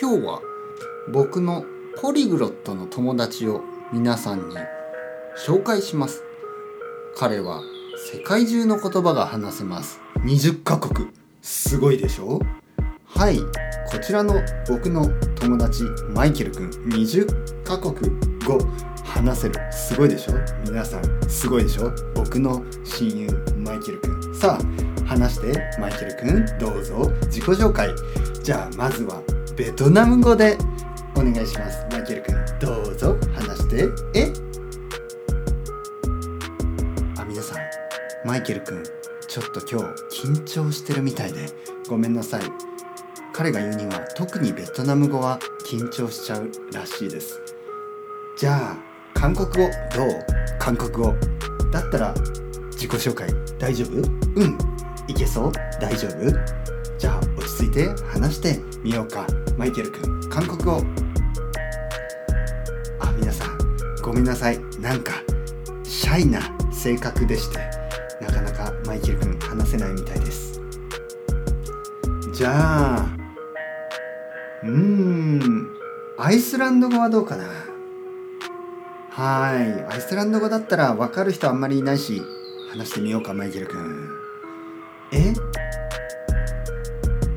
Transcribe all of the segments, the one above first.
今日は僕のポリグロットの友達を皆さんに紹介します。彼は世界中の言葉が話せます。20カ国。すごいでしょ？はい。こちらの僕の友達マイケルくん20カ国語。話せる。すごいでしょ？皆さん。すごいでしょ？僕の親友マイケルくんさあ話して。マイケルくんどうぞ。自己紹介。じゃあまずはベトナム語でお願いします。マイケルくんどうぞ。話して。え？あ皆さんマイケルくんちょっと今日緊張してるみたいで。ごめんなさい。彼が言うには特にベトナム語は緊張しちゃうらしいです。じゃあ韓国語どう？韓国語。だったら自己紹介大丈夫？うん。いけそう？大丈夫？じゃあ落ち着いて話してみようか。マイケル君韓国語。あ皆さんごめんなさい。なんかシャイな性格でしてなかなかマイケル君話せないみたいです。じゃあうーんアイスランド語はどうかな？はいアイスランド語だったら分かる人あんまりいないし話してみようかマイケル君。え？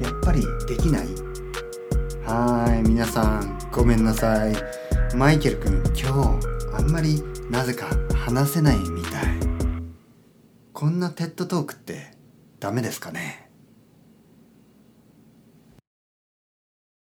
やっぱりできない？はい皆さんごめんなさい。マイケル君今日あんまりなぜか話せないみたい。こんなテッドトークってダメですかね？